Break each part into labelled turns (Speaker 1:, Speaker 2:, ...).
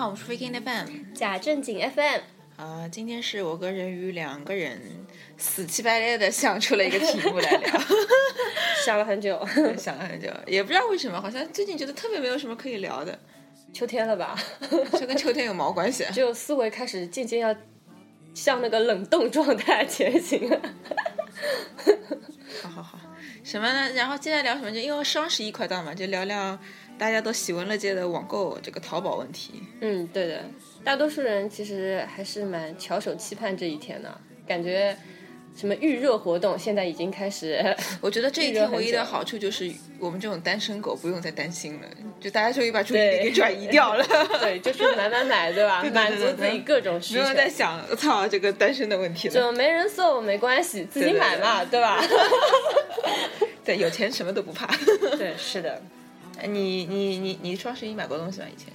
Speaker 1: 好，我们是 Freaking FM。
Speaker 2: 假正经 FM，
Speaker 1: 啊、今天是我跟人鱼两个人死乞白赖的想出了一个题目来聊，
Speaker 2: 想了很久，
Speaker 1: 想了很久，也不知道为什么，好像最近觉得特别没有什么可以聊的，
Speaker 2: 秋天了吧？
Speaker 1: 这跟秋天有毛关系啊？
Speaker 2: 就思维开始渐渐要向那个冷冻状态前行 了。
Speaker 1: 好好好，什么呢？然后接下来聊什么？就因为双十一快到嘛，就聊聊大家都喜闻乐见的网购这个淘宝问题。
Speaker 2: 嗯，对的，大多数人其实还是蛮翘首期盼这一天的，感觉什么预热活动现在已经开始。
Speaker 1: 我觉得这一天唯一的好处就是我们这种单身狗不用再担心了，就大家终于把注意力给 转移掉了，
Speaker 2: 对，就是买买买，对吧？
Speaker 1: 对对
Speaker 2: 满足
Speaker 1: 对
Speaker 2: 自己各种需求
Speaker 1: 不用。再想操这个单身的问题了。
Speaker 2: 就没人送没关系，自己买嘛，对吧？
Speaker 1: 对，有钱什么都不怕。
Speaker 2: 对，是的，
Speaker 1: 你你你你双十一买过东西吗？以前？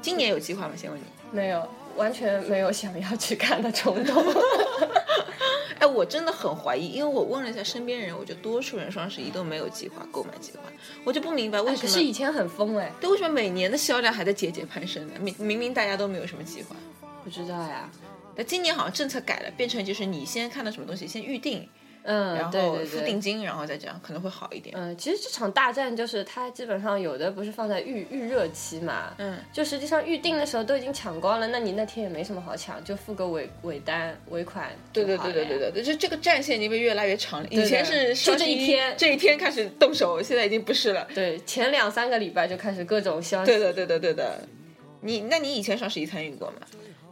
Speaker 1: 今年有计划吗？先问你。
Speaker 2: 没有，完全没有想要去看的冲动。
Speaker 1: 哎，我真的很怀疑，因为我问了一下身边人，我觉得多数人双十一都没有计划购买计划，我就不明白为什么。
Speaker 2: 可是以前很疯哎，
Speaker 1: 对，为什么每年的销量还在节节攀升呢？明明明大家都没有什么计划，
Speaker 2: 不知道呀。
Speaker 1: 但今年好像政策改了，变成就是你先看到什么东西先预定，
Speaker 2: 嗯，
Speaker 1: 然后付定金，然后再这样可能会好一点。
Speaker 2: 嗯，其实这场大战就是它基本上有的不是放在预预热期嘛，
Speaker 1: 嗯，
Speaker 2: 就实际上预定的时候都已经抢光了，那你那天也没什么好抢，就付个尾尾单尾款
Speaker 1: 对对对对对对对，就这个战线已经被越来越长了。以前是
Speaker 2: 就这一天
Speaker 1: 这一天开始动手，现在已经不是了。
Speaker 2: 对，前两三个礼拜就开始各种消息。
Speaker 1: 对的对的对的。你那你以前双十一参与过吗？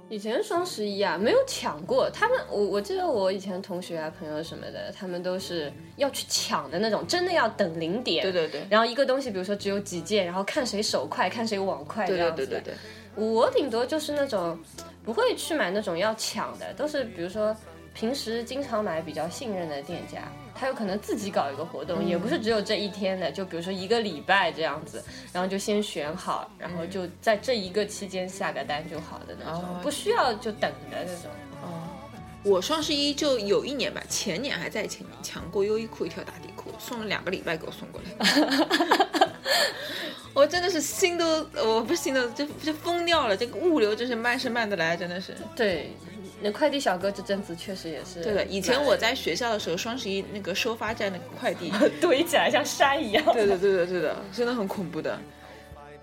Speaker 2: 以前双十一啊，没有抢过。他们，我我记得我以前同学啊、朋友什么的，他们都是要去抢的那种，真的要等零点。
Speaker 1: 对对对。
Speaker 2: 然后一个东西，比如说只有几件，然后看谁手快，看谁网快这
Speaker 1: 对
Speaker 2: 样子的。
Speaker 1: 对对对对。
Speaker 2: 我顶多就是那种不会去买那种要抢的，都是比如说平时经常买比较信任的店家，他有可能自己搞一个活动，也不是只有这一天的，就比如说一个礼拜这样子，然后就先选好，然后就在这一个期间下个单就好的那种，
Speaker 1: 哦
Speaker 2: 不需要就等的那种。
Speaker 1: 哦，我双十一就有一年吧，前年还在前年抢过优衣库一条打底裤，送了两个礼拜给我送过来。我真的是心都，我不是心都，就就疯掉了。这个物流真是慢是慢的来，真的是。
Speaker 2: 对，那快递小哥这阵子确实也是。
Speaker 1: 对的，以前我在学校的时候，双十一那个收发站那个快递，
Speaker 2: 堆起来像山一样。
Speaker 1: 对的，对的，对的，真的很恐怖的。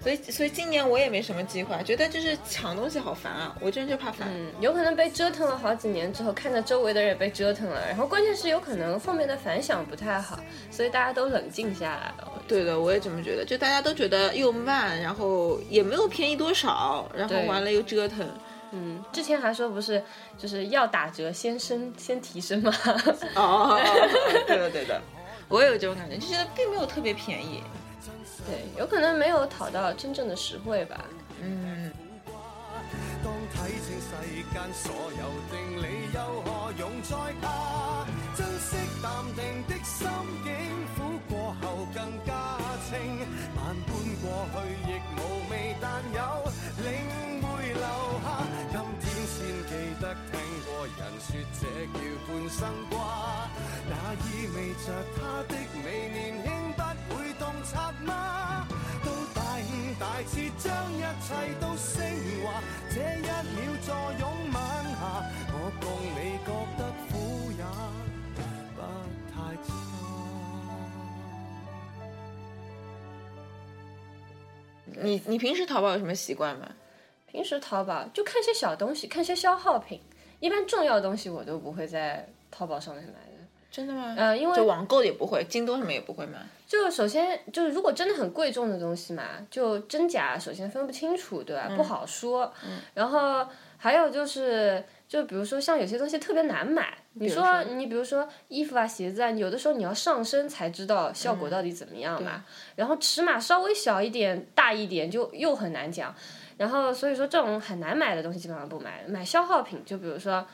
Speaker 1: 所以，所以今年我也没什么计划，觉得就是抢东西好烦啊！我真的就怕烦。
Speaker 2: 嗯，有可能被折腾了好几年之后，看着周围的人也被折腾了，然后关键是有可能后面的反响不太好，所以大家都冷静下来了。
Speaker 1: 对的，我也这么觉得。就大家都觉得又慢，然后也没有便宜多少，然后完了又折腾。
Speaker 2: 嗯，之前还说不是就是要打折先升先提升吗？
Speaker 1: 哦，对的对的，我也有这种感觉，就觉得并没有特别便宜。
Speaker 2: 对，有可能没有讨到真正的实惠吧。
Speaker 1: 嗯，
Speaker 3: 當說這叫半生瓜，那意味着他的美年輕不會洞察嗎？到大悟大徹，將一切都升華。這一秒坐擁晚霞，我共你覺得苦也不太差。
Speaker 1: 你你平时淘宝有什么習慣嗎？
Speaker 2: 平時淘寶就看些小東西，看些消耗品，一般重要的东西我都不会在淘宝上面买的。
Speaker 1: 真的吗？
Speaker 2: 呃因为
Speaker 1: 就网购也不会，京东什么也不会买？
Speaker 2: 就首先就是，如果真的很贵重的东西嘛，就真假首先分不清楚，对吧？不好說。然后还有就是，就比如说像有些东西特别难买，你說
Speaker 1: 說
Speaker 2: 你比如说衣服啊、鞋子啊，有的时候你要上身才知道效果到底怎么样嘛。然后尺码稍微小一点、大一点就又很難講。然后所以说这种很难买的东西基本上不买，买消耗品，就比如说。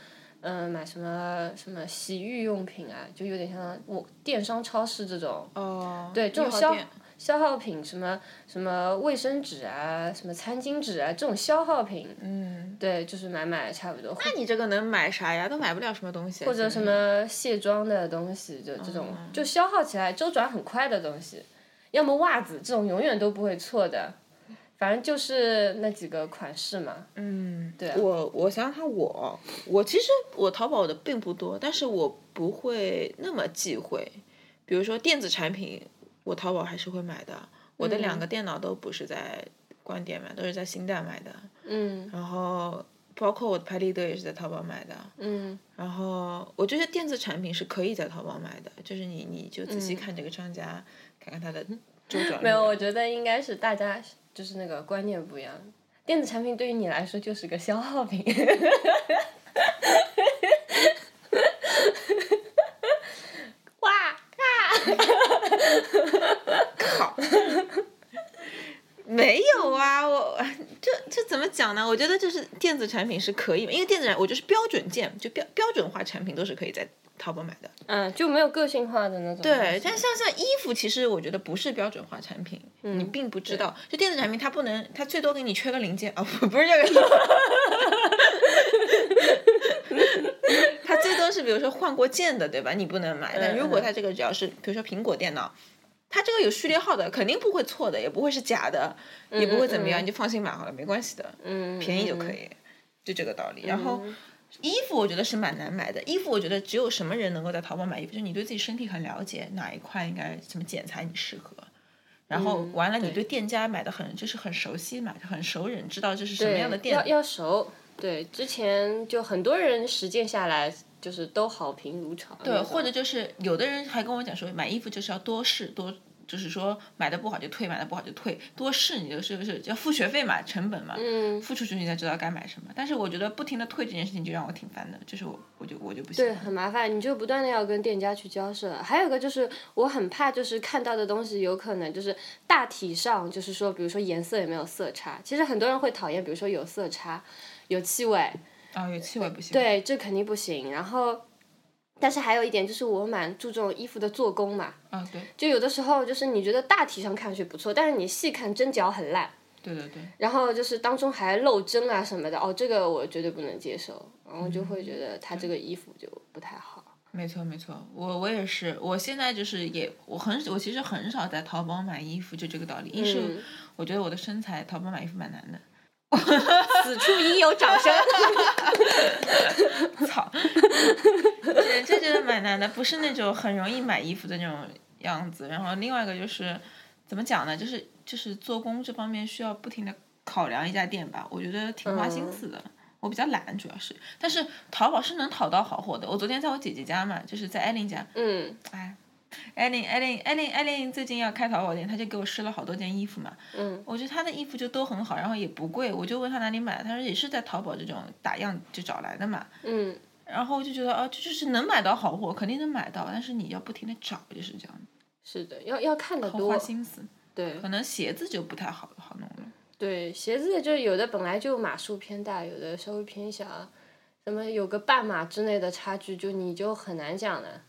Speaker 2: 嗯，买什么什么洗浴用品啊，就有点像我电商超市这种。
Speaker 1: 哦，
Speaker 2: 对，这种消消耗品，什么什么卫生纸啊，什么餐巾纸啊，这种消耗品，
Speaker 1: 嗯，
Speaker 2: 对，就是买买差不多，
Speaker 1: 那你这个能买啥呀？都买不了什么东西啊。
Speaker 2: 或者什么卸妆的东西，就这种
Speaker 1: 哦
Speaker 2: 就消耗起来周转很快的东西，要么袜子这种永远都不会错的，反正就是那几个款式嘛。
Speaker 1: 嗯，
Speaker 2: 对啊
Speaker 1: 我我想想看我，我其实我淘宝的并不多，但是我不会那么忌讳。比如说电子产品，我淘宝还是会买的。我的两个电脑都不是在官店买，都是在新代买的。
Speaker 2: 嗯
Speaker 1: 然后包括我的拍立得也是在淘宝买的。
Speaker 2: 嗯
Speaker 1: 然后我觉得电子产品是可以在淘宝买的，就是你你就仔细看这个商家，看看他的
Speaker 2: 没有，我觉得应该是大家就是那个观念不一样。电子产品对于你来说就是个消耗品。哇
Speaker 1: 靠！没有啊，我这这怎么讲呢？我觉得就是电子产品是可以，因为电子产我就是标准件，就标标准化产品都是可以在淘宝买的。
Speaker 2: 嗯，就没有个性化的那种。
Speaker 1: 对，但像像衣服，其实我觉得不是标准化产品，你并不知道。就电子产品，它不能，它最多给你缺个零件啊，不不是这个。它最多是比如说换过件的，对吧？你不能买。但如果它这个只要是，比如说苹果电脑，它这个有序列号的，肯定不会错的，也不会是假的，也不会怎么样，
Speaker 2: 嗯
Speaker 1: 你就放心买好了，没关系的，
Speaker 2: 嗯，
Speaker 1: 便宜就可以，就这个道理。然后。衣服我觉得是蛮难买的，衣服我觉得只有什么人能够在淘宝买衣服，就是你对自己身体很了解，哪一块应该怎么剪裁你适合，然后
Speaker 2: 嗯
Speaker 1: 完了你
Speaker 2: 对
Speaker 1: 对店家买的很就是很熟悉嘛，很熟人，知道这是什么样的店
Speaker 2: 要要熟。对，之前就很多人实践下来，就是都好评如潮。
Speaker 1: 对，或者就是有的人还跟我讲说，买衣服就是要多试多。就是说买的不好就退，买的不好就退，多试你就是不是要付学费嘛，成本嘛，
Speaker 2: 嗯，
Speaker 1: 付出去你才知道该买什么。但是我觉得不停的退这件事情就让我挺烦的，就是我我就我就不行
Speaker 2: 对，很麻烦，你就不断的要跟店家去交涉。还有一个就是，我很怕就是看到的东西有可能就是大体上就是说，比如说颜色有没有色差，其实很多人会讨厌，比如说有色差、有气味，
Speaker 1: 啊、有气味不行。
Speaker 2: 对，这肯定不行。然后，但是还有一点就是，我蛮注重衣服的做工嘛，
Speaker 1: 啊，对
Speaker 2: 就有的时候就是你觉得大体上看上去不错，但是你细看针脚很烂。
Speaker 1: 对对对。
Speaker 2: 然后就是当中还漏针啊什么的，哦，这个我绝对不能接受，然后就会觉得他这个衣服就不太好。
Speaker 1: 没错没错，我我也是，我现在就是也我很我其实很少在淘宝买衣服，就这个道理。一是
Speaker 2: 嗯
Speaker 1: 我觉得我的身材淘宝买衣服蛮难的，
Speaker 2: 此处应有掌声。
Speaker 1: 操，这不是那种很容易买衣服的那种样子。然后另外一个就是怎么讲呢，就是就是做工这方面需要不停的考量一家店吧，我觉得挺花心思的。我比较懒，主要是，但是淘宝是能淘到好货的。我昨天在我姐姐家嘛，就是在艾琳家，
Speaker 2: 嗯
Speaker 1: 哎，艾琳，艾琳，艾琳，艾琳最近要开淘宝店，她就给我试了好多件衣服嘛。
Speaker 2: 嗯，
Speaker 1: 我觉得她的衣服就都很好，然后也不贵，我就问她哪里买的，她说也是在淘宝这种打样就找来的嘛。
Speaker 2: 嗯，
Speaker 1: 然后我就觉得啊，这就是能买到好货，肯定能买到，但是你要不停的找，就是这样，
Speaker 2: 是的，要要看得
Speaker 1: 花
Speaker 2: 多。
Speaker 1: 心思。
Speaker 2: 对
Speaker 1: 可能鞋子就不太好好弄了。
Speaker 2: 对，鞋子就有的本来就码数偏大，有的稍微偏小，什么有个半码之内的差距，就你就很难讲的。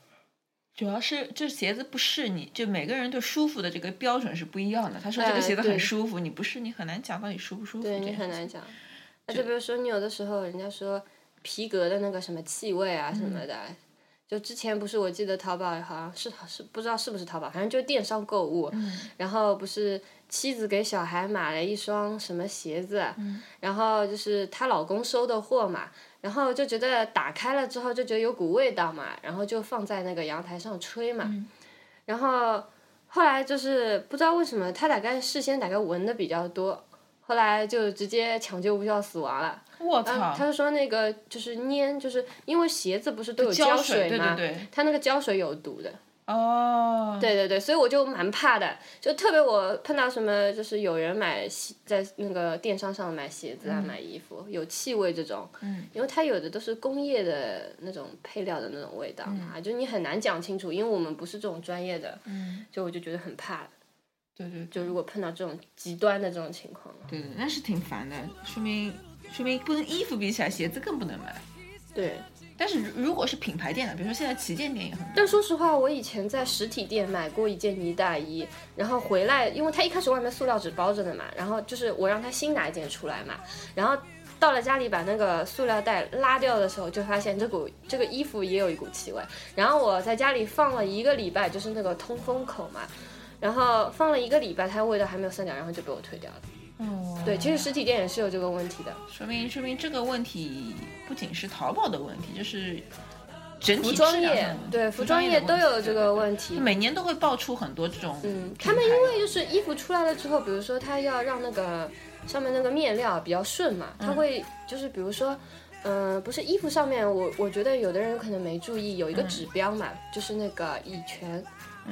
Speaker 1: 主要是这鞋子不试你，就每个人对舒服的这个标准是不一样的。他说这个
Speaker 2: 哎
Speaker 1: 鞋子很舒服，你不试你很难讲到底舒不舒服。
Speaker 2: 对你很难。讲。那就比如说你有的时候人家说皮革的那个什么气味啊什么的，就之前不是我记得淘宝好像是是不知道是不是淘宝，反正就是电商购物，然后不是妻子给小孩买了一双什么鞋子，然后就是她老公收的货嘛，然后就觉得打开了之后就觉得有股味道嘛，然后就放在那个阳台上吹嘛，然后后来就是不知道为什么他大概事先大概闻的比较多，后来就直接抢救无效死亡了。
Speaker 1: 我操！
Speaker 2: 他就说那个就是粘，就是因为鞋子不是都有
Speaker 1: 胶
Speaker 2: 水吗？
Speaker 1: 对对对。
Speaker 2: 它那个胶水有毒的。
Speaker 1: 哦。
Speaker 2: 对对对，所以我就蛮怕的，就特别我碰到什么，就是有人买鞋在那个电商上买鞋子啊、买衣服有气味这种，
Speaker 1: 嗯，
Speaker 2: 因为它有的都是工业的那种配料的那种味道嘛，就你很难讲清楚，因为我们不是这种专业的，
Speaker 1: 嗯，
Speaker 2: 就我就觉得很怕，
Speaker 1: 对对，
Speaker 2: 就如果碰到这种极端的这种情况，
Speaker 1: 对对，那是挺烦的，说明说明不跟衣服比起来，鞋子更不能买。
Speaker 2: 对。
Speaker 1: 但是如如果是品牌店的，比如说现在旗舰店也很。
Speaker 2: 但说实话，我以前在实体店买过一件呢大衣，然后回来，因为它一开始外面塑料纸包着的嘛，然后就是我让他新拿一件出来嘛，然后到了家里把那个塑料袋拉掉的时候，就发现这股这个衣服也有一股气味，然后我在家里放了一个礼拜，就是那个通风口嘛，然后放了一个礼拜，它味道还没有散掉，然后就被我退掉了。
Speaker 1: 哦，
Speaker 2: 对，其实实体店也是有这个问题的。
Speaker 1: 说明说明这个问题不仅是淘宝的问题，就是整体
Speaker 2: 服装业
Speaker 1: 质量上的
Speaker 2: 对服装
Speaker 1: 业
Speaker 2: 业都有这个
Speaker 1: 问
Speaker 2: 题，。
Speaker 1: 每年都会爆出很多这种。
Speaker 2: 嗯，他们因为就是衣服出来了之后，比如说他要让那个上面那个面料比较顺嘛，他会就是比如说。嗯、不是衣服上面，我我觉得有的人可能没注意，有一个指标嘛，就是那个乙醛，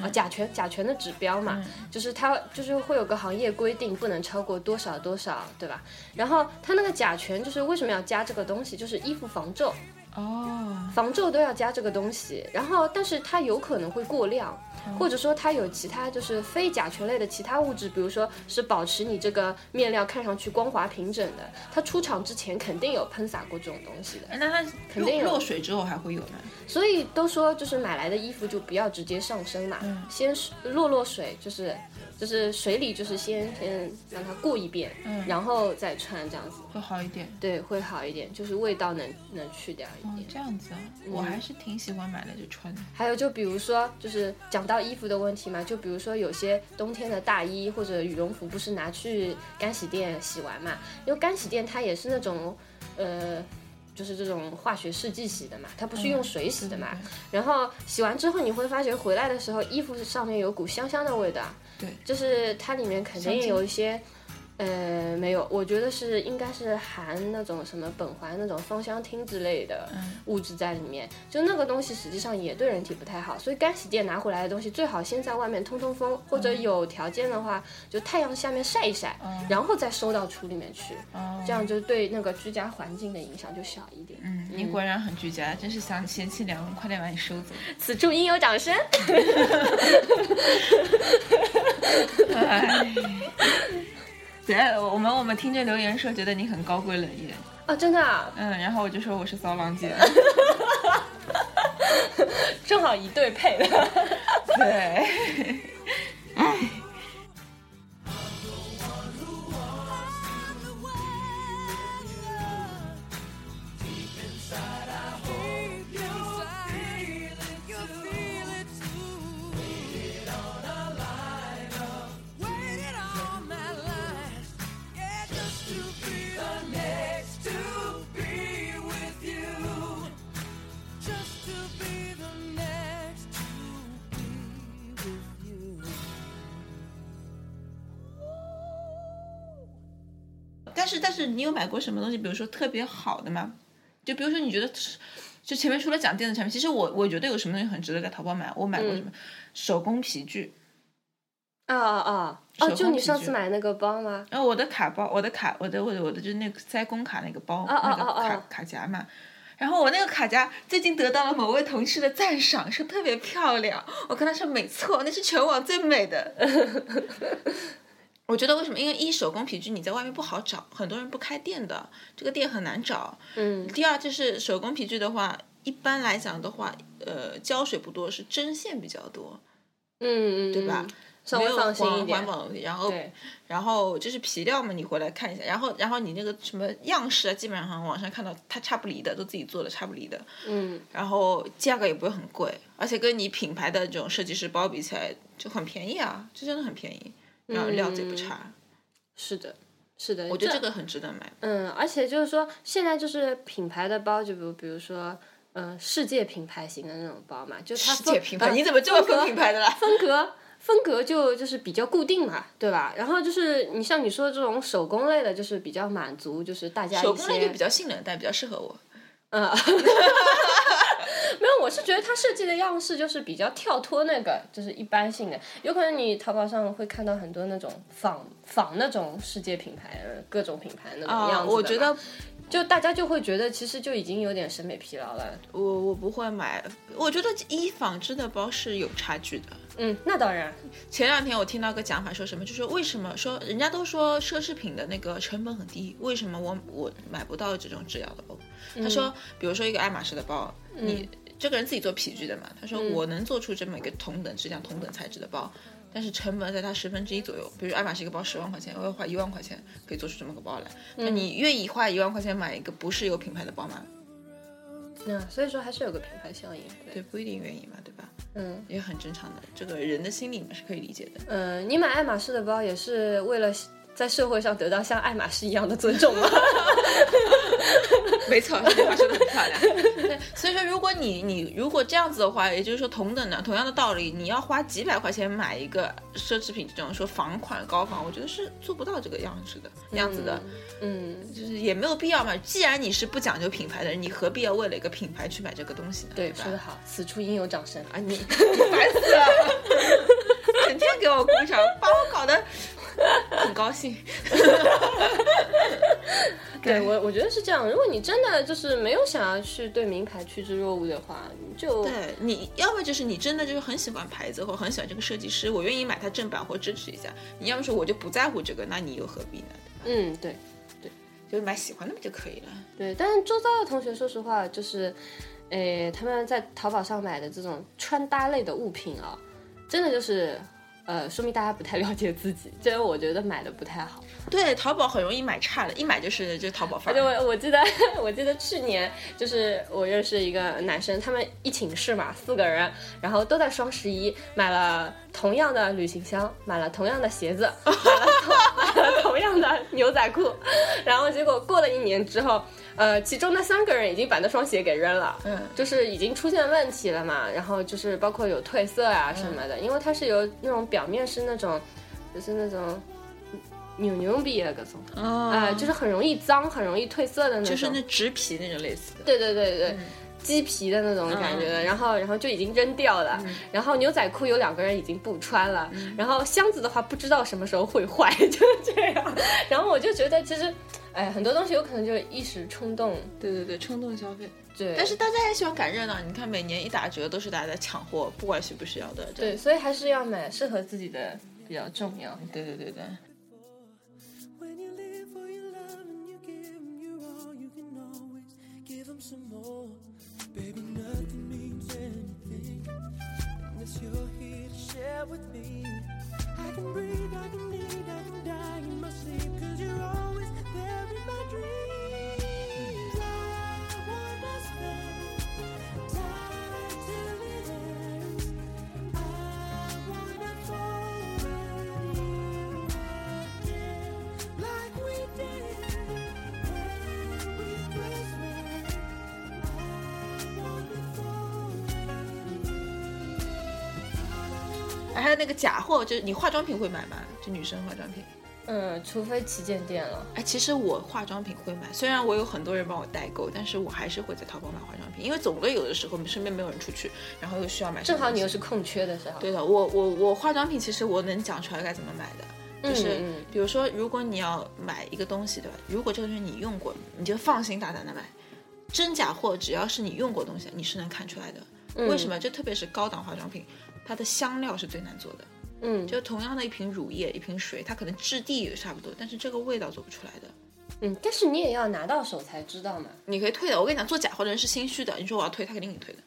Speaker 2: 啊甲醛甲醛的指标嘛，就是它就是会有个行业规定，不能超过多少多少，对吧？然后它那个甲醛就是为什么要加这个东西，就是衣服防皱，
Speaker 1: 哦，
Speaker 2: 防皱都要加这个东西，然后但是它有可能会过量，或者说它有其他就是非甲醛类的其他物质，比如说是保持你这个面料看上去光滑平整的，它出厂之前肯定有喷洒过这种东西的，
Speaker 1: 哎那它
Speaker 2: 肯定有。
Speaker 1: 落落水之后还会有呢？
Speaker 2: 所以都说就是买来的衣服就不要直接上身嘛，先是落落水，就是就是水里就是先先让它过一遍，然后再穿这样子，
Speaker 1: 会好一点。
Speaker 2: 对，会好一点，就是味道能能去掉一
Speaker 1: 哦
Speaker 2: 点，。
Speaker 1: 这样子啊，我还是挺喜欢买来就穿的。
Speaker 2: 还有就比如说，就是讲到衣服的问题嘛，就比如说有些冬天的大衣或者羽绒服，不是拿去干洗店洗完嘛？因为干洗店它也是那种，呃，就是这种化学试剂洗的嘛，它不是用水洗的嘛。然后洗完之后，你会发觉回来的时候，衣服上面有股香香的味道，
Speaker 1: 对，
Speaker 2: 就是它里面肯定有一些。呃，没有，我觉得是应该是含那种什么苯环那种芳香烃之类的物质在里面，就那个东西实际上也对人体不太好，所以干洗店拿回来的东西最好先在外面通通风，或者有条件的话就太阳下面晒一晒，然后再收到橱里面去，这样就对那个居家环境的影响就小一点。
Speaker 1: 嗯，你果然很居家，真是想贤妻良母，快点把你收走。
Speaker 2: 此处应有掌声。
Speaker 1: 哎，对，我们我们听着留言说觉得你很高贵冷艳，
Speaker 2: 啊，真的啊，
Speaker 1: 嗯，然后我就说我是骚浪姐，
Speaker 2: 正好一对配的。
Speaker 1: 对
Speaker 3: ，Waited
Speaker 1: 是但是你有买过什么东西，比如说特别好的吗？就比如说你觉得，就前面除了讲电子产品，其实我我觉得有什么东西很值得在淘宝买，我买过什么、手工皮具。
Speaker 2: 啊啊啊！哦，就你上次买那个包吗？
Speaker 1: 然后我的卡包，我的卡，我的我的我的就是那个塞工卡那个包，
Speaker 2: 哦哦
Speaker 1: 那个卡、
Speaker 2: 哦哦
Speaker 1: 卡夹嘛。然后我那个卡夹最近得到了某位同事的赞赏，说特别漂亮。我跟他说没错，那是全网最美的。我觉得为什么？因为一手工皮具你在外面不好找，很多人不开店的，这个店很难找。
Speaker 2: 嗯
Speaker 1: 第二就是手工皮具的话，一般来讲的话，呃，胶水不多，是针线比较多，
Speaker 2: 嗯嗯，
Speaker 1: 对吧？
Speaker 2: 稍微
Speaker 1: 没有
Speaker 2: 放心一点
Speaker 1: 环环。保的问题，然后，然后就是皮料嘛，你回来看一下，然后然后你那个什么样式啊，基本上网上看到它差不离的，都自己做的差不离的，
Speaker 2: 嗯
Speaker 1: 然后价格也不会很贵，而且跟你品牌的这种设计师包比起来就很便宜啊，就真的很便宜，然后料子也不差，
Speaker 2: 是的，是的。
Speaker 1: 我觉得这个很值得买。
Speaker 2: 嗯，而且就是说，现在就是品牌的包，就比如比如说，嗯、世界品牌型的那种包嘛，就它
Speaker 1: 世界品牌，
Speaker 2: 呃
Speaker 1: 你怎么这么分品牌的啦？
Speaker 2: 风格风格就就是比较固定嘛，对吧？然后就是你像你说的这种手工类的，就是比较满足，就是大家一
Speaker 1: 手工类就
Speaker 2: 些
Speaker 1: 比较性冷淡，比较适合我。
Speaker 2: 嗯，没有，我是觉得它设计的样式就是比较跳脱那个，就是一般性的。有可能你淘宝上会看到很多那种仿仿那种世界品牌、呃各种品牌那种样
Speaker 1: 啊，
Speaker 2: 子的嘛
Speaker 1: 我觉得
Speaker 2: 就大家就会觉得其实就已经有点审美疲劳了。
Speaker 1: 我我不会买，我觉得一纺织的包是有差距的。
Speaker 2: 嗯，那当然，
Speaker 1: 前两天我听到个讲法，说什么就是为什么说人家都说奢侈品的那个成本很低，为什么我我买不到这种质量的包？他说，比如说一个爱马仕的包，你这个人自己做皮具的嘛，他说我能做出这么一个同等质量、同等材质的包，但是成本在它十分之一左右。比如爱马仕一个包十万块钱，我要花一万块钱可以做出这么个包来，那你愿意花一万块钱买一个不是有品牌的包吗？
Speaker 2: 那、所以说还是有个品牌效应。对，
Speaker 1: 对，不一定愿意嘛，对吧？
Speaker 2: 嗯
Speaker 1: 也很正常的，这个人的心理嘛是可以理解的。
Speaker 2: 嗯、你买爱马仕的包也是为了在社会上得到像爱马仕一样的尊重吗？
Speaker 1: 没错，这句话说的很漂亮。对，所以说，如果你你如果这样子的话，也就是说，同等的同样的道理，你要花几百块钱买一个奢侈品，这种说仿款高仿，我觉得是做不到这个样子的样子的，
Speaker 2: 嗯，
Speaker 1: 就是也没有必要嘛。既然你是不讲究品牌的人，你何必要为了一个品牌去买这个东西呢？
Speaker 2: 对，
Speaker 1: 吧
Speaker 2: 说得好，此处应有掌声
Speaker 1: 啊，你你 烦死了，整天给我鼓掌，把我搞得 很高兴。
Speaker 2: 对我，我觉得是这样。如果你真的就是没有想要去对名牌趋之若鹜的话，你就
Speaker 1: 对，你要么就是你真的就是很喜欢牌子或很喜欢这个设计师，我愿意买它正版或支持一下。你要么说我就不在乎这个，那你又何必呢？
Speaker 2: 嗯，对对
Speaker 1: 就是买喜欢的就可以了。
Speaker 2: 对。但是周遭的同学，说实话，就是，诶，他们在淘宝上买的这种穿搭类的物品啊，真的就是。呃，说明大家不太了解自己，这个我觉得买的不太好。
Speaker 1: 对，淘宝很容易买差的，一买就是就淘宝范
Speaker 2: 而且我我记得 我记得去年就是我认识一个男生，他们一寝室嘛，四个人，然后都在双十一买了同样的旅行箱，买了同样的鞋子，买了 样的牛仔裤，然后结果过了一年之后。呃，其中那三个人已经把那双鞋给扔了，
Speaker 1: 嗯，
Speaker 2: 就是已经出现问题了嘛，然后就是包括有褪色啊什么的，因为它是由那种表面是那种，就是那种扭扭比的各种，
Speaker 1: 哦。
Speaker 2: 啊、就是很容易脏、很容易褪色的那种，
Speaker 1: 就是那植皮那种类似的。
Speaker 2: 对对对对。鸡皮的那种感觉的，然后然后就已经扔掉了，然后牛仔裤有两个人已经不穿了，然后箱子的话不知道什么时候会坏，就这样。然后我就觉得其实，哎，很多东西有可能就是一时冲动，
Speaker 1: 对对对，冲动消费。
Speaker 2: 对。
Speaker 1: 但是大家也喜欢赶热闹，你看每年一打折都是大家在抢货，不管需不需要的。
Speaker 2: 对，所以还是要买适合自己的比较重要。
Speaker 1: 对对对对。
Speaker 3: When you live for your love and you give 'em your all, you can always give 'em some more. Baby, nothing means anything unless you're here to share with me. I can breathe, I can eat, I can die in my sleep, cause you're always there in my dreams.
Speaker 1: 还有那个假货，就是你化妆品会买吗？就女生化妆品。
Speaker 2: 嗯，除非旗舰店了。
Speaker 1: 哎，其实我化妆品会买，虽然我有很多人帮我代购，但是我还是会在淘宝买化妆品，因为总归有的时候身边没有人出去，然后又需要买。
Speaker 2: 正好你又是空缺的时候。
Speaker 1: 对的，我我我化妆品其实我能讲出来该怎么买的，就是、比如说如果你要买一个东西，对吧？如果这个东西你用过，你就放心大胆的买，真假货只要是你用过东西，你是能看出来的。
Speaker 2: 嗯
Speaker 1: 为什么？就特别是高档化妆品，它的香料是最难做的。
Speaker 2: 嗯，
Speaker 1: 就同样的一瓶乳液，一瓶水，它可能质地也差不多，但是这个味道做不出来的。
Speaker 2: 嗯，但是你也要拿到手才知道嘛。
Speaker 1: 你可以退的，我跟你讲，做假货的人是心虚的。你说我要退，他肯定给你退的。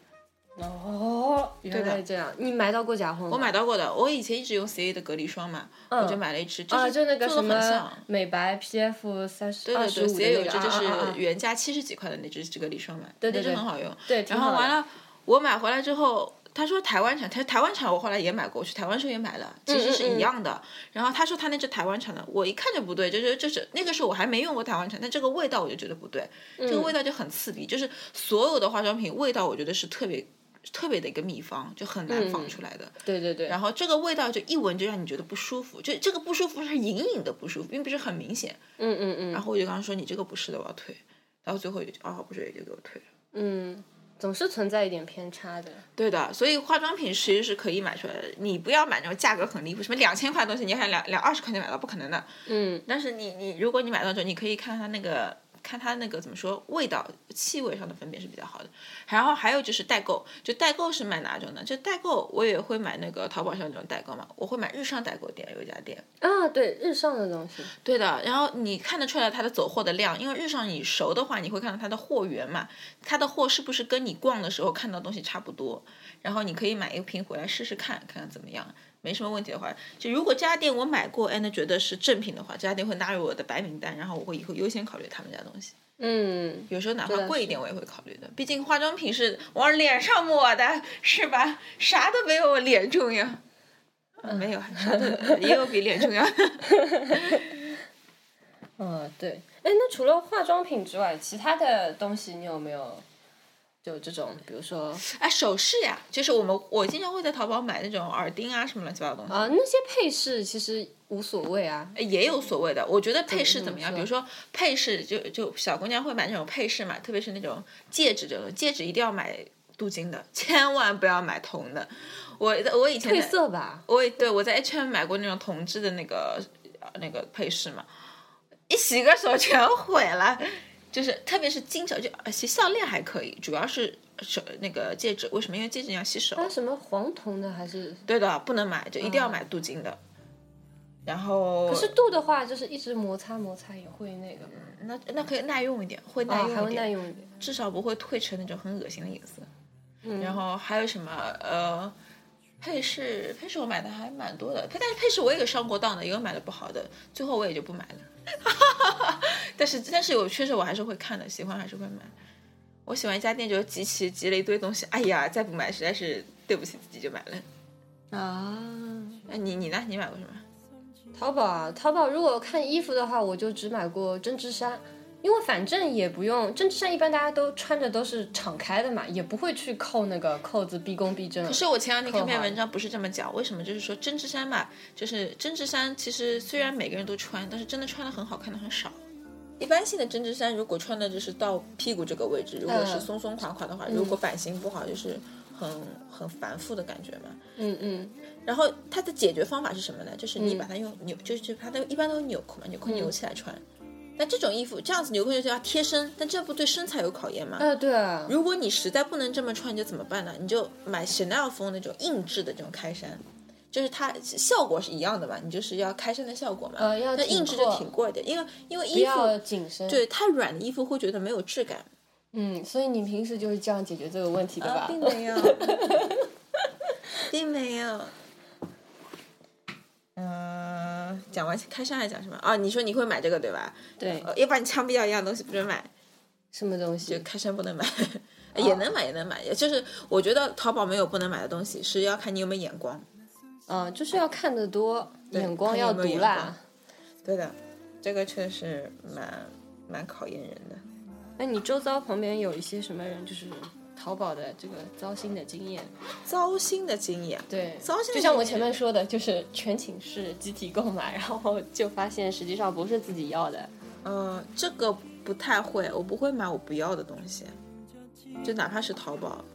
Speaker 2: 哦，原来这样。你买到过假货吗？
Speaker 1: 我买到过的，我以前一直用 CA 的隔离霜嘛，我就买了一支，就
Speaker 2: 啊，
Speaker 1: 是
Speaker 2: 就那个
Speaker 1: 做
Speaker 2: 什么
Speaker 1: 的很像。
Speaker 2: 美白 PF 三十
Speaker 1: 对对对
Speaker 2: 二十五的
Speaker 1: ，CA 有，一支就是
Speaker 2: 啊啊啊
Speaker 1: 原价七十几块的那支隔离霜嘛，
Speaker 2: 对对对
Speaker 1: 很好用。
Speaker 2: 对，
Speaker 1: 然后完了，我买回来之后，他说台湾产，他台湾产我后来也买过，我去台湾时候也买了，其实是一样的。然后他说他那只台湾产的，我一看就不对，就是就是那个时候我还没用过台湾产，但这个味道我就觉得不对，这
Speaker 2: 嗯
Speaker 1: 个味道就很刺鼻，就是所有的化妆品味道我觉得是特别特别的一个秘方，就很难放出来的。
Speaker 2: 对对对，
Speaker 1: 然后这个味道就一闻就让你觉得不舒服，就这个不舒服是隐隐的不舒服，并不是很明显。
Speaker 2: 嗯嗯嗯，
Speaker 1: 然后我就跟他说你这个不是的，我要退。然后最后也就哦不是，也就给我退了。
Speaker 2: 嗯，总是存在一点偏差的。
Speaker 1: 对的，所以化妆品其实是可以买出来的。你不要买那种价格很离谱，什么两千块的东西，你还两两二十块钱买到，不可能的。
Speaker 2: 嗯
Speaker 1: 但是你你如果你买到之后，你可以看它那个看它那个怎么说味道气味上的分辨是比较好的。然后还有就是代购，就代购是买哪种呢？就代购我也会买那个淘宝上那种代购嘛，我会买日上代购店有一家店。
Speaker 2: 啊，对，日上的东西。
Speaker 1: 对的，然后你看得出来它的走货的量，因为日上你熟的话，你会看到它的货源嘛，它的货是不是跟你逛的时候看到东西差不多，然后你可以买一瓶回来试试看，看看怎么样。没什么问题的话，就如果这家店我买过，哎，那觉得是正品的话，这家店会纳入我的白名单，然后我会以后优先考虑他们家东西。
Speaker 2: 嗯，
Speaker 1: 有时候哪怕贵一点，我也会考虑的。毕竟化妆品是往脸上抹的，是吧？啥都没有脸重要。嗯、没有，啥都也有比脸重要的。
Speaker 2: 嗯，对。哎，那除了化妆品之外，其他的东西你有没有？就这种，比如说
Speaker 1: 哎，首饰呀，就是我们我经常会在淘宝买那种耳钉啊，什么乱七八糟东西。
Speaker 2: 啊，那些配饰其实无所谓啊。
Speaker 1: 也有所谓的，我觉得配饰怎么样？
Speaker 2: 嗯
Speaker 1: 比如说配饰，就就小姑娘会买那种配饰嘛，特别是那种戒指这种，戒指一定要买镀金的，千万不要买铜的。我我以前
Speaker 2: 褪色吧？
Speaker 1: 我也对我在 H&M 买过那种铜制的那个呃那个配饰嘛，一洗个手全毁了。就是特别是金手，就呃其实项链还可以，主要是手那个戒指。为什么？因为戒指你要洗手。
Speaker 2: 那什么黄铜的还是？
Speaker 1: 对的，不能买，就一定要买镀金的。然后
Speaker 2: 可是镀的话，就是一直摩擦摩擦也会那个吗？
Speaker 1: 那那可以耐用一点，会耐
Speaker 2: 啊，
Speaker 1: 用一点，
Speaker 2: 还会耐用一点。
Speaker 1: 至少不会褪成那种很恶心的颜色。
Speaker 2: 嗯
Speaker 1: 然后还有什么呃，配饰配饰我买的还蛮多的，但是配饰我也有上过当的，也有买的不好的，最后我也就不买了。但是但是我确实我还是会看的，喜欢还是会买。我喜欢一家店就集齐集了一堆东西，哎呀，再不买实在是对不起自己就买了。
Speaker 2: 啊，
Speaker 1: 那你你呢？你买过什么？
Speaker 2: 淘宝啊，淘宝如果看衣服的话，我就只买过针织衫，因为反正也不用针织衫，一般大家都穿着都是敞开的嘛，也不会去扣那个扣子，毕恭毕敬。
Speaker 1: 可是我前两天看篇文章不是这么讲，为什么？就是说针织衫嘛，就是针织衫，其实虽然每个人都穿，但是真的穿的很好看的很少。一般性的针织衫，如果穿的就是到屁股这个位置，如果是
Speaker 2: 嗯
Speaker 1: 松松垮垮的话，如果版型不好，就是很很繁复的感觉嘛。
Speaker 2: 嗯嗯，
Speaker 1: 然后它的解决方法是什么呢？就是你把它用纽，就是它都一般都是纽扣嘛，纽扣扭起来穿。那这种衣服这样子纽扣就要贴身，但这不对身材有考验吗？
Speaker 2: 啊对啊，
Speaker 1: 如果你实在不能这么穿，你就怎么办呢？你就买 Chanel 风那种硬质的这种开衫，就是它效果是一样的嘛，你就是要开衫的效果嘛。
Speaker 2: 呃要
Speaker 1: 那硬质就挺过一点，因为因为衣服
Speaker 2: 紧身。
Speaker 1: 对太软的衣服会觉得没有质感。
Speaker 2: 嗯，所以你平时就是这样解决这个问题的吧？
Speaker 1: 啊，并没有，并没有。嗯、讲完开衫还讲什么？啊，你说你会买这个对吧？
Speaker 2: 对，
Speaker 1: 呃，要不然你枪毙掉一样东西不准买。
Speaker 2: 什么东
Speaker 1: 就
Speaker 2: 西？
Speaker 1: 开衫不能买，也能买也能买，也就是我觉得淘宝没有不能买的东西，是要看你有没有眼光。
Speaker 2: 嗯，就是要看得多，眼光要毒辣。
Speaker 1: 对的，这个确实蛮蛮考验人的。
Speaker 2: 那你周遭旁边有一些什么人，就是淘宝的这个糟心的经验？
Speaker 1: 糟心的经验，
Speaker 2: 对，
Speaker 1: 糟心的
Speaker 2: 就像我前面说的，就是全寝室集体购买，然后就发现实际上不是自己要的。
Speaker 1: 嗯，这个不太会，我不会买我不要的东西，就哪怕是淘宝。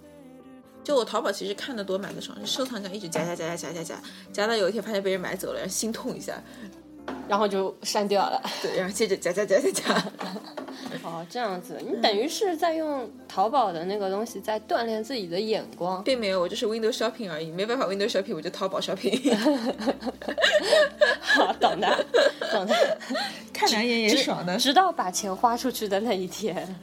Speaker 1: 就我淘宝其实看的多，买的少，收藏夹一直夹夹夹夹夹夹夹，夹到有一天发现被人买走了，然后心痛一下，
Speaker 2: 然后就删掉了。
Speaker 1: 对，然后接着加加加加加。
Speaker 2: 哦，这样子，你等于是在用淘宝的那个东西在锻炼自己的眼光。
Speaker 1: 并没有，我就是 Windows shopping 而已，没办法 Windows shopping 我就淘宝 shopping，
Speaker 2: 好，懂的，懂的。
Speaker 1: 看两眼也爽的。
Speaker 2: 直到把钱花出去的那一天。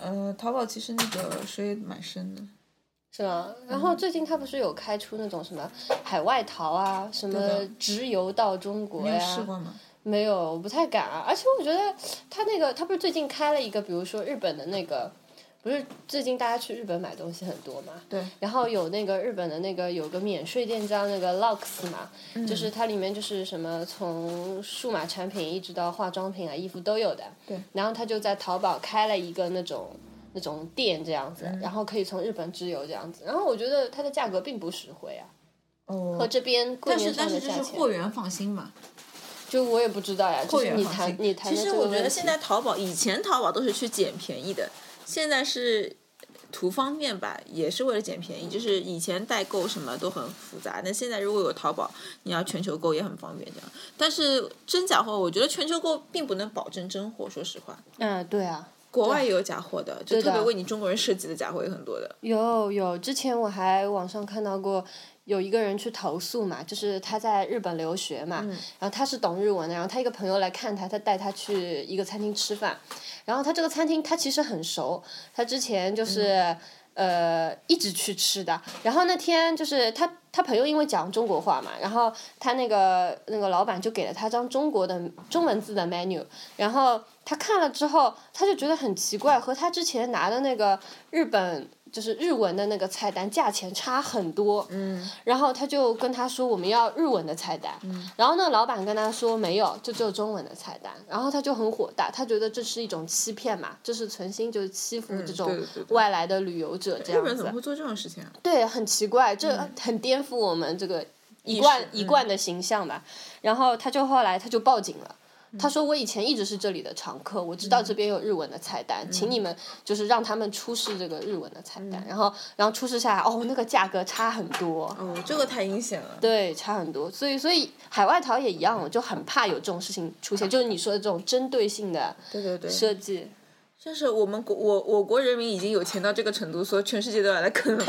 Speaker 1: 呃，淘宝其实那个水蛮深的。
Speaker 2: 是吗？然后最近他不是有开出那种什么海外淘啊，什么
Speaker 1: 的
Speaker 2: 直邮到中国呀？
Speaker 1: 试过吗？
Speaker 2: 没有，我不太敢啊。而且我觉得他那个，他不是最近开了一个，比如说日本的那个，不是最近大家去日本买东西很多嘛？
Speaker 1: 对。
Speaker 2: 然后有那个日本的那个有个免税店叫那个 Lux 嘛，
Speaker 1: 嗯
Speaker 2: 就是它里面就是什么从数码产品一直到化妆品啊、衣服都有的。
Speaker 1: 对。
Speaker 2: 然后他就在淘宝开了一个那种。那种店这样子，
Speaker 1: 嗯
Speaker 2: 然后可以从日本直邮这样子，然后我觉得它的价格并不实惠啊，
Speaker 1: 哦
Speaker 2: 和这边柜
Speaker 1: 但是但是就是货源放心嘛，
Speaker 2: 就我也不知道呀，就
Speaker 1: 货
Speaker 2: 是你
Speaker 1: 源放心。
Speaker 2: 谈你谈
Speaker 1: 其
Speaker 2: 的这个问题
Speaker 1: 实我觉得现在淘宝，以前淘宝都是去捡便宜的，现在是图方便吧，也是为了捡便宜。就是以前代购什么都很复杂，那现在如果有淘宝，你要全球购也很方便这样。但是真假货，我觉得全球购并不能保证真货，说实话。
Speaker 2: 嗯，对啊，
Speaker 1: 国外也有假货的，就特别为你中国人设计的假货也很多的。
Speaker 2: 有有，之前我还网上看到过，有一个人去投诉嘛，就是他在日本留学嘛，然后他是懂日文的，然后他一个朋友来看他，他带他去一个餐厅吃饭，然后他这个餐厅他其实很熟，他之前就是、呃，一直去吃的。然后那天就是他他朋友因为讲中国话嘛，然后他那个那个老板就给了他张中国的中文字的 menu，然后他看了之后，他就觉得很奇怪，和他之前拿的那个日本就是日文的那个菜单价钱差很多。
Speaker 4: 嗯
Speaker 2: 然后他就跟他说我们要日文的菜单，然后那个老板跟他说没有，就只有中文的菜单，然后他就很火大，他觉得这是一种欺骗嘛，这是存心就是欺负这种外来的旅游者这样子
Speaker 4: 日本怎么。会做这种事情啊？
Speaker 2: 对，很奇怪，这很颠覆我们这个一贯
Speaker 4: 识
Speaker 2: 一贯的形象吧。然后他就后来他就报警了。他说：“我以前一直是这里的常客，我知道这边有日文的菜单，请你们就是让他们出示这个日文的菜单。然后，然后出示下来，哦，那个价格差很多。
Speaker 4: 哦，这个太阴险了。
Speaker 2: 对，差很多，所以所以海外淘也一样，我就很怕有这种事情出现，就是你说的这种针对性的
Speaker 4: 对对对，
Speaker 2: 设计。
Speaker 4: 就是我们国我我国人民已经有钱到这个程度，所以全世界都要来坑 了。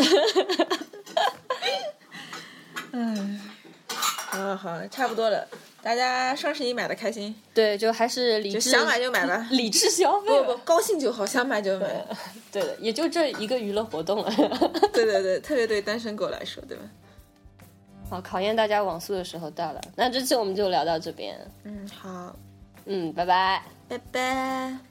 Speaker 4: 嗯，好好，差不多了，大家双十一买的开心，
Speaker 2: 对，就还是理智，
Speaker 4: 想买就买吧
Speaker 2: 理智消费吧。
Speaker 4: 不不高兴就好，想买就买。
Speaker 2: 对的，也就这一个娱乐活动了。
Speaker 4: 对对对，特别对单身狗来说，对吧？
Speaker 2: 好，考验大家网速的时候到了。那这期我们就聊到这边，
Speaker 4: 嗯，好，
Speaker 2: 嗯，拜拜。
Speaker 4: 拜拜。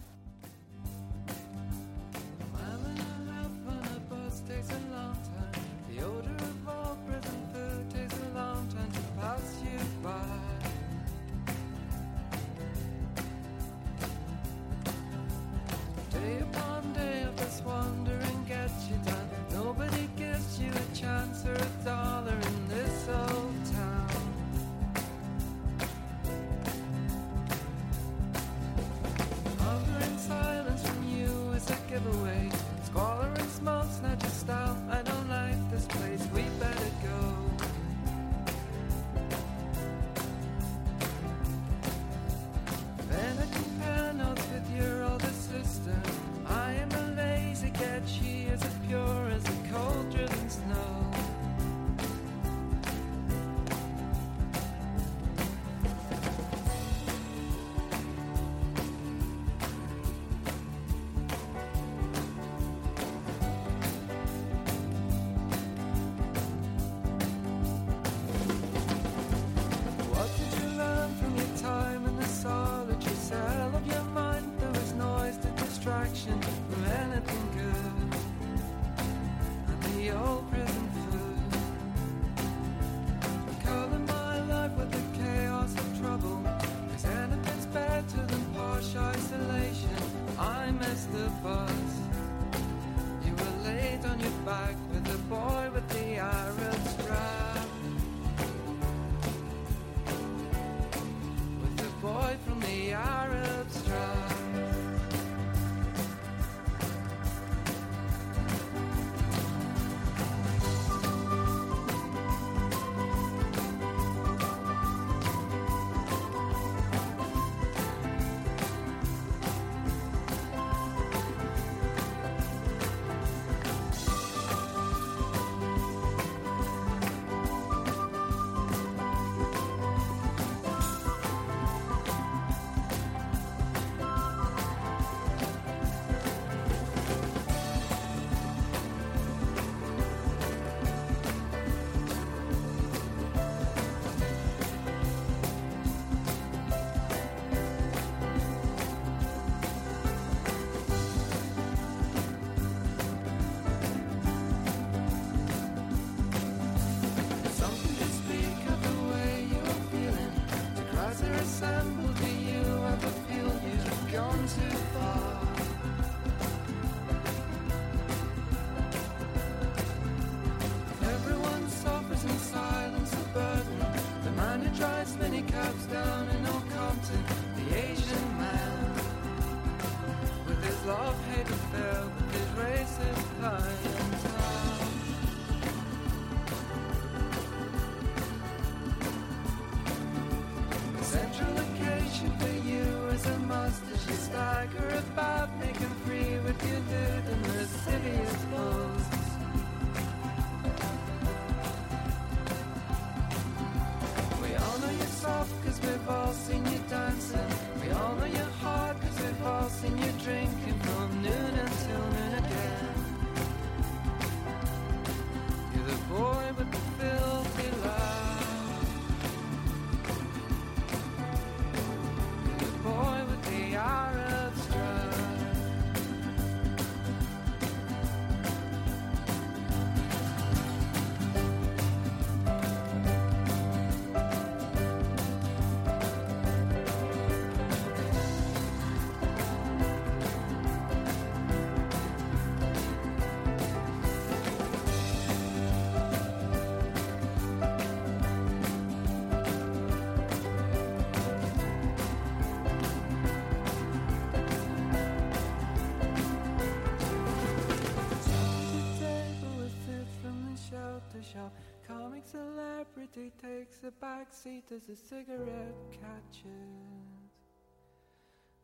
Speaker 4: Overnight celebrity takes a backseat as a cigarette catches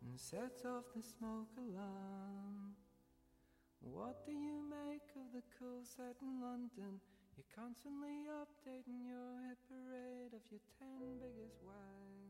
Speaker 4: and sets off the smoke alarm. What do you make of the cool set in London? You're constantly updating your hit parade of your ten biggest wangs.